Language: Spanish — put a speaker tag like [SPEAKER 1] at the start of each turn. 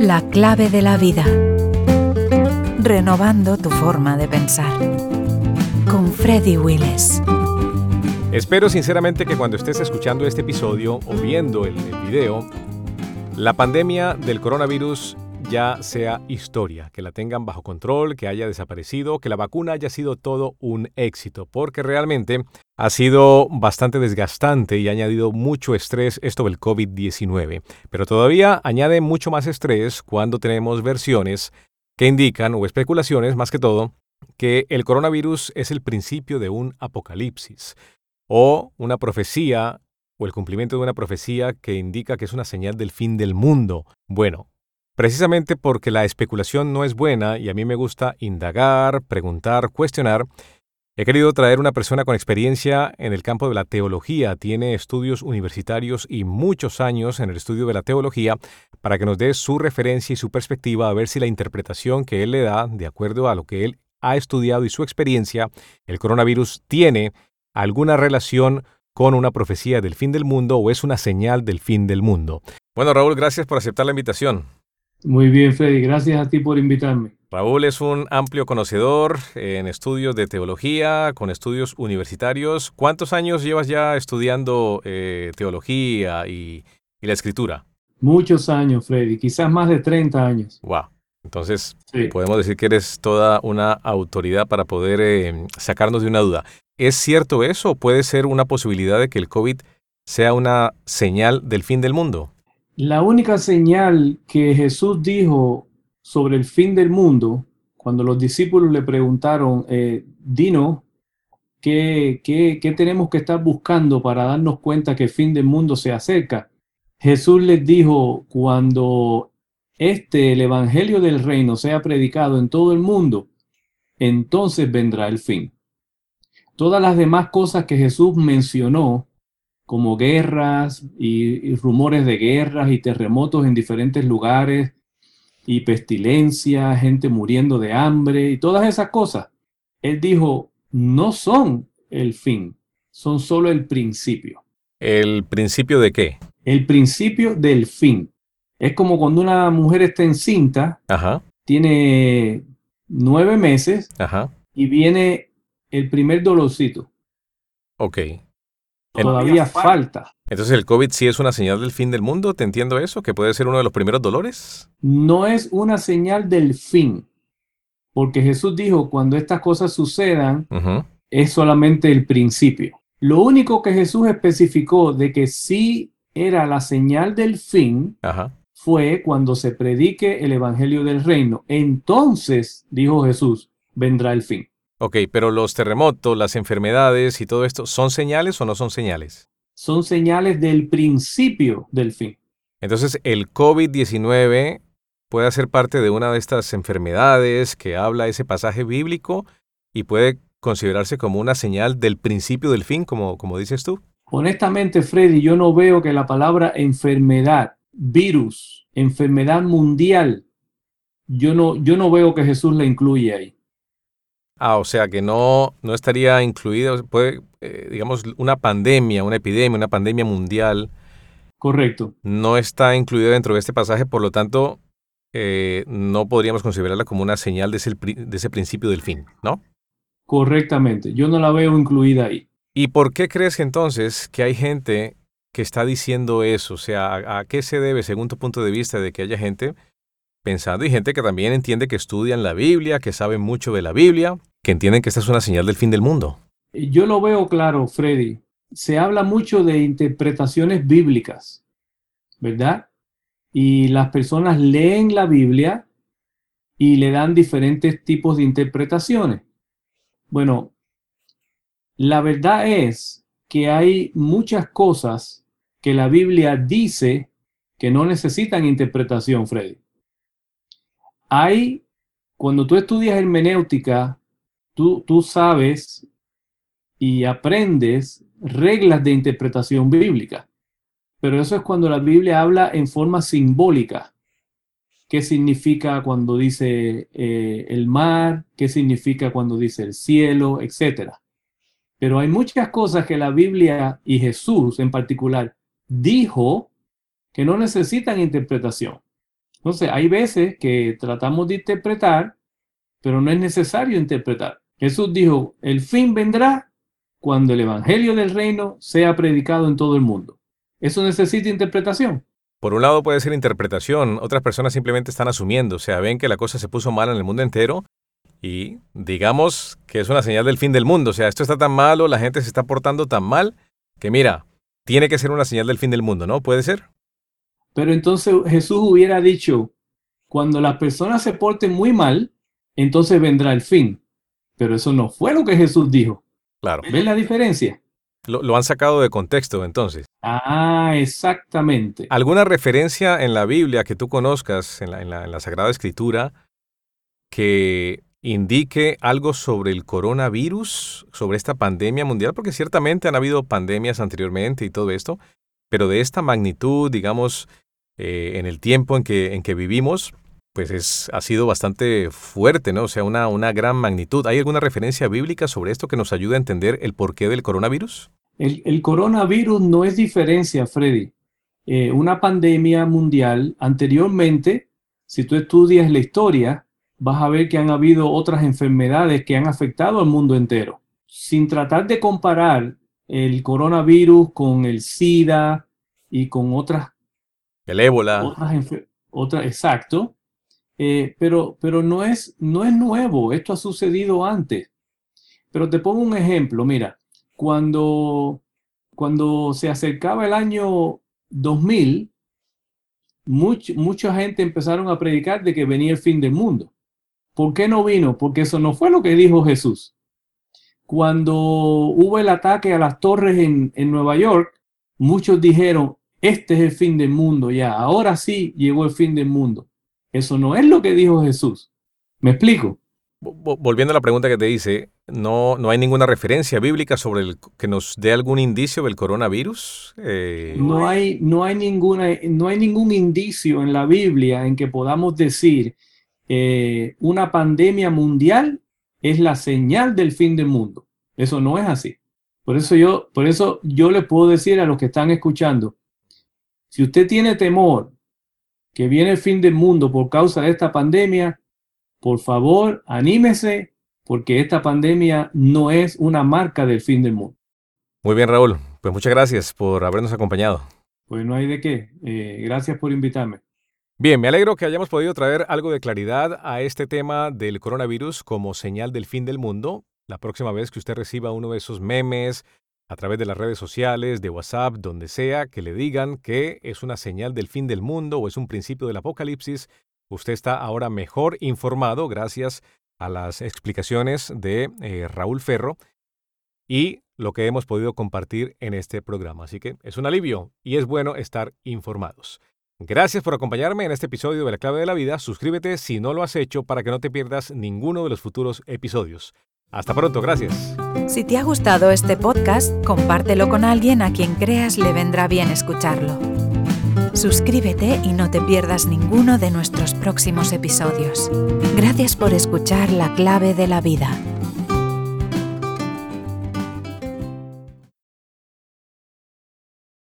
[SPEAKER 1] La clave de la vida. Renovando tu forma de pensar. Con Freddy Willis.
[SPEAKER 2] Espero sinceramente que cuando estés escuchando este episodio o viendo el, el video, la pandemia del coronavirus ya sea historia, que la tengan bajo control, que haya desaparecido, que la vacuna haya sido todo un éxito, porque realmente ha sido bastante desgastante y ha añadido mucho estrés esto del COVID-19. Pero todavía añade mucho más estrés cuando tenemos versiones que indican, o especulaciones más que todo, que el coronavirus es el principio de un apocalipsis o una profecía o el cumplimiento de una profecía que indica que es una señal del fin del mundo. Bueno, Precisamente porque la especulación no es buena y a mí me gusta indagar, preguntar, cuestionar, he querido traer una persona con experiencia en el campo de la teología, tiene estudios universitarios y muchos años en el estudio de la teología, para que nos dé su referencia y su perspectiva a ver si la interpretación que él le da, de acuerdo a lo que él ha estudiado y su experiencia, el coronavirus tiene alguna relación con una profecía del fin del mundo o es una señal del fin del mundo. Bueno, Raúl, gracias por aceptar la invitación.
[SPEAKER 3] Muy bien, Freddy. Gracias a ti por invitarme.
[SPEAKER 2] Raúl es un amplio conocedor en estudios de teología, con estudios universitarios. ¿Cuántos años llevas ya estudiando eh, teología y, y, la escritura?
[SPEAKER 3] Muchos años, Freddy. Quizás más de 30 años.
[SPEAKER 2] Wow. Entonces, sí. podemos decir que eres toda una autoridad para poder eh, sacarnos de una duda. ¿Es cierto eso o puede ser una posibilidad de que el COVID sea una señal del fin del mundo?
[SPEAKER 3] La única señal que Jesús dijo sobre el fin del mundo, cuando los discípulos le preguntaron, eh, Dino, ¿qué, qué, ¿qué tenemos que estar buscando para darnos cuenta que el fin del mundo se acerca? Jesús les dijo, cuando este, el Evangelio del Reino, sea predicado en todo el mundo, entonces vendrá el fin. Todas las demás cosas que Jesús mencionó como guerras y, y, rumores de guerras y terremotos en diferentes lugares y pestilencia, gente muriendo de hambre y todas esas cosas. Él dijo, no son el fin, son solo el principio.
[SPEAKER 2] ¿El principio de qué?
[SPEAKER 3] El principio del fin. Es como cuando una mujer está encinta,
[SPEAKER 2] Ajá.
[SPEAKER 3] tiene nueve meses
[SPEAKER 2] Ajá.
[SPEAKER 3] y viene el primer dolorcito.
[SPEAKER 2] Ok.
[SPEAKER 3] Todavía falta.
[SPEAKER 2] Entonces el COVID sí es una señal del fin del mundo, ¿te entiendo eso? ¿Que puede ser uno de los primeros dolores?
[SPEAKER 3] No es una señal del fin, porque Jesús dijo, cuando estas cosas sucedan,
[SPEAKER 2] Uh -huh.
[SPEAKER 3] es solamente el principio. Lo único que Jesús especificó de que sí era la señal del fin
[SPEAKER 2] Ajá.
[SPEAKER 3] fue cuando se predique el Evangelio del Reino. Entonces, dijo Jesús, vendrá el fin.
[SPEAKER 2] Ok, pero los terremotos, las enfermedades y todo esto, ¿son señales o no son señales?
[SPEAKER 3] Son señales del principio del fin.
[SPEAKER 2] Entonces, el COVID-19 puede ser parte de una de estas enfermedades que habla ese pasaje bíblico y puede considerarse como una señal del principio del fin, como, como dices tú.
[SPEAKER 3] Honestamente, Freddy, yo no veo que la palabra enfermedad, virus, enfermedad mundial, yo no, yo no veo que Jesús la incluye ahí.
[SPEAKER 2] Ah, o sea que no, no estaría incluida, puede, eh, digamos, una pandemia, una epidemia, una pandemia mundial.
[SPEAKER 3] Correcto.
[SPEAKER 2] No está incluida dentro de este pasaje, por lo tanto, eh, no podríamos considerarla como una señal de ese, de ese principio del fin, ¿no?
[SPEAKER 3] Correctamente, yo no la veo incluida ahí.
[SPEAKER 2] ¿Y por qué crees entonces que hay gente que está diciendo eso? O sea, ¿a, ¿a, qué se debe, según tu punto de vista, de que haya gente pensando y gente que también entiende que estudian la Biblia, que saben mucho de la Biblia, entienden que esta es una señal del fin del mundo?
[SPEAKER 3] Yo lo veo claro, Freddy. Se habla mucho de interpretaciones bíblicas, ¿verdad? Y las personas leen la Biblia y le dan diferentes tipos de interpretaciones. Bueno, la verdad es que hay muchas cosas que la Biblia dice que no necesitan interpretación, Freddy. Hay, cuando tú estudias hermenéutica, tú, sabes y aprendes reglas de interpretación bíblica. Pero eso es cuando la Biblia habla en forma simbólica. ¿Qué significa cuando dice eh, el mar? ¿Qué significa cuando dice el cielo? Etcétera. Pero hay muchas cosas que la Biblia y Jesús en particular dijo que no necesitan interpretación. Entonces, hay veces que tratamos de interpretar, pero no es necesario interpretar. Jesús dijo, el fin vendrá cuando el Evangelio del Reino sea predicado en todo el mundo. ¿Eso necesita interpretación?
[SPEAKER 2] Por un lado puede ser interpretación, otras personas simplemente están asumiendo, o sea, ven que la cosa se puso mal en el mundo entero y digamos que es una señal del fin del mundo, o sea, esto está tan malo, la gente se está portando tan mal, que mira, tiene que ser una señal del fin del mundo, ¿no? ¿Puede ser?
[SPEAKER 3] Pero entonces Jesús hubiera dicho, cuando las personas se porten muy mal, entonces vendrá el fin. Pero eso no fue lo que Jesús dijo.
[SPEAKER 2] Claro.
[SPEAKER 3] ¿Ven la diferencia?
[SPEAKER 2] Lo, han sacado de contexto entonces.
[SPEAKER 3] Ah, exactamente.
[SPEAKER 2] ¿Alguna referencia en la Biblia que tú conozcas, en la, en la Sagrada Escritura, que indique algo sobre el coronavirus, sobre esta pandemia mundial? Porque ciertamente han habido pandemias anteriormente y todo esto, pero de esta magnitud, digamos, eh, en el tiempo en que, en que vivimos, pues es, ha sido bastante fuerte, ¿no? O sea, una, una gran magnitud. ¿Hay alguna referencia bíblica sobre esto que nos ayude a entender el porqué del coronavirus?
[SPEAKER 3] El, coronavirus no es diferencia, Freddy. Eh, una pandemia mundial, anteriormente, si tú estudias la historia, vas a ver que han habido otras enfermedades que han afectado al mundo entero. Sin tratar de comparar el coronavirus con el SIDA y con otras.
[SPEAKER 2] El ébola.
[SPEAKER 3] Otras, otras exacto. Eh, pero, pero no, es, no es nuevo, esto ha sucedido antes. Pero te pongo un ejemplo, mira, cuando, cuando se acercaba el año 2000, mucha gente empezaron a predicar de que venía el fin del mundo. ¿Por qué no vino? Porque eso no fue lo que dijo Jesús. Cuando hubo el ataque a las torres en, en Nueva York, muchos dijeron, este es el fin del mundo ya, ahora sí llegó el fin del mundo. Eso no es lo que dijo Jesús. ¿Me explico?
[SPEAKER 2] Volviendo a la pregunta que te hice, ¿no, no hay ninguna referencia bíblica sobre el que nos dé algún indicio del coronavirus?
[SPEAKER 3] Eh, no, hay, no, hay ninguna, no hay ningún indicio en la Biblia en que podamos decir eh, una pandemia mundial es la señal del fin del mundo. Eso no es así. Por eso yo, por eso yo le puedo decir a los que están escuchando, si usted tiene temor que viene el fin del mundo por causa de esta pandemia, por favor, anímese, porque esta pandemia no es una marca del fin del mundo.
[SPEAKER 2] Muy bien, Raúl. Pues muchas gracias por habernos acompañado.
[SPEAKER 3] Pues no hay de qué. Eh, gracias por invitarme.
[SPEAKER 2] Bien, me alegro que hayamos podido traer algo de claridad a este tema del coronavirus como señal del fin del mundo. La próxima vez que usted reciba uno de esos memes, a través de las redes sociales, de WhatsApp, donde sea, que le digan que es una señal del fin del mundo o es un principio del apocalipsis, usted está ahora mejor informado gracias a las explicaciones de eh, Raúl Ferro y lo que hemos podido compartir en este programa. Así que es un alivio y es bueno estar informados. Gracias por acompañarme en este episodio de La Clave de la Vida. Suscríbete si no lo has hecho para que no te pierdas ninguno de los futuros episodios. Hasta pronto, gracias.
[SPEAKER 1] Si te ha gustado este podcast, compártelo con alguien a quien creas le vendrá bien escucharlo. Suscríbete y no te pierdas ninguno de nuestros próximos episodios. Gracias por escuchar La clave de la vida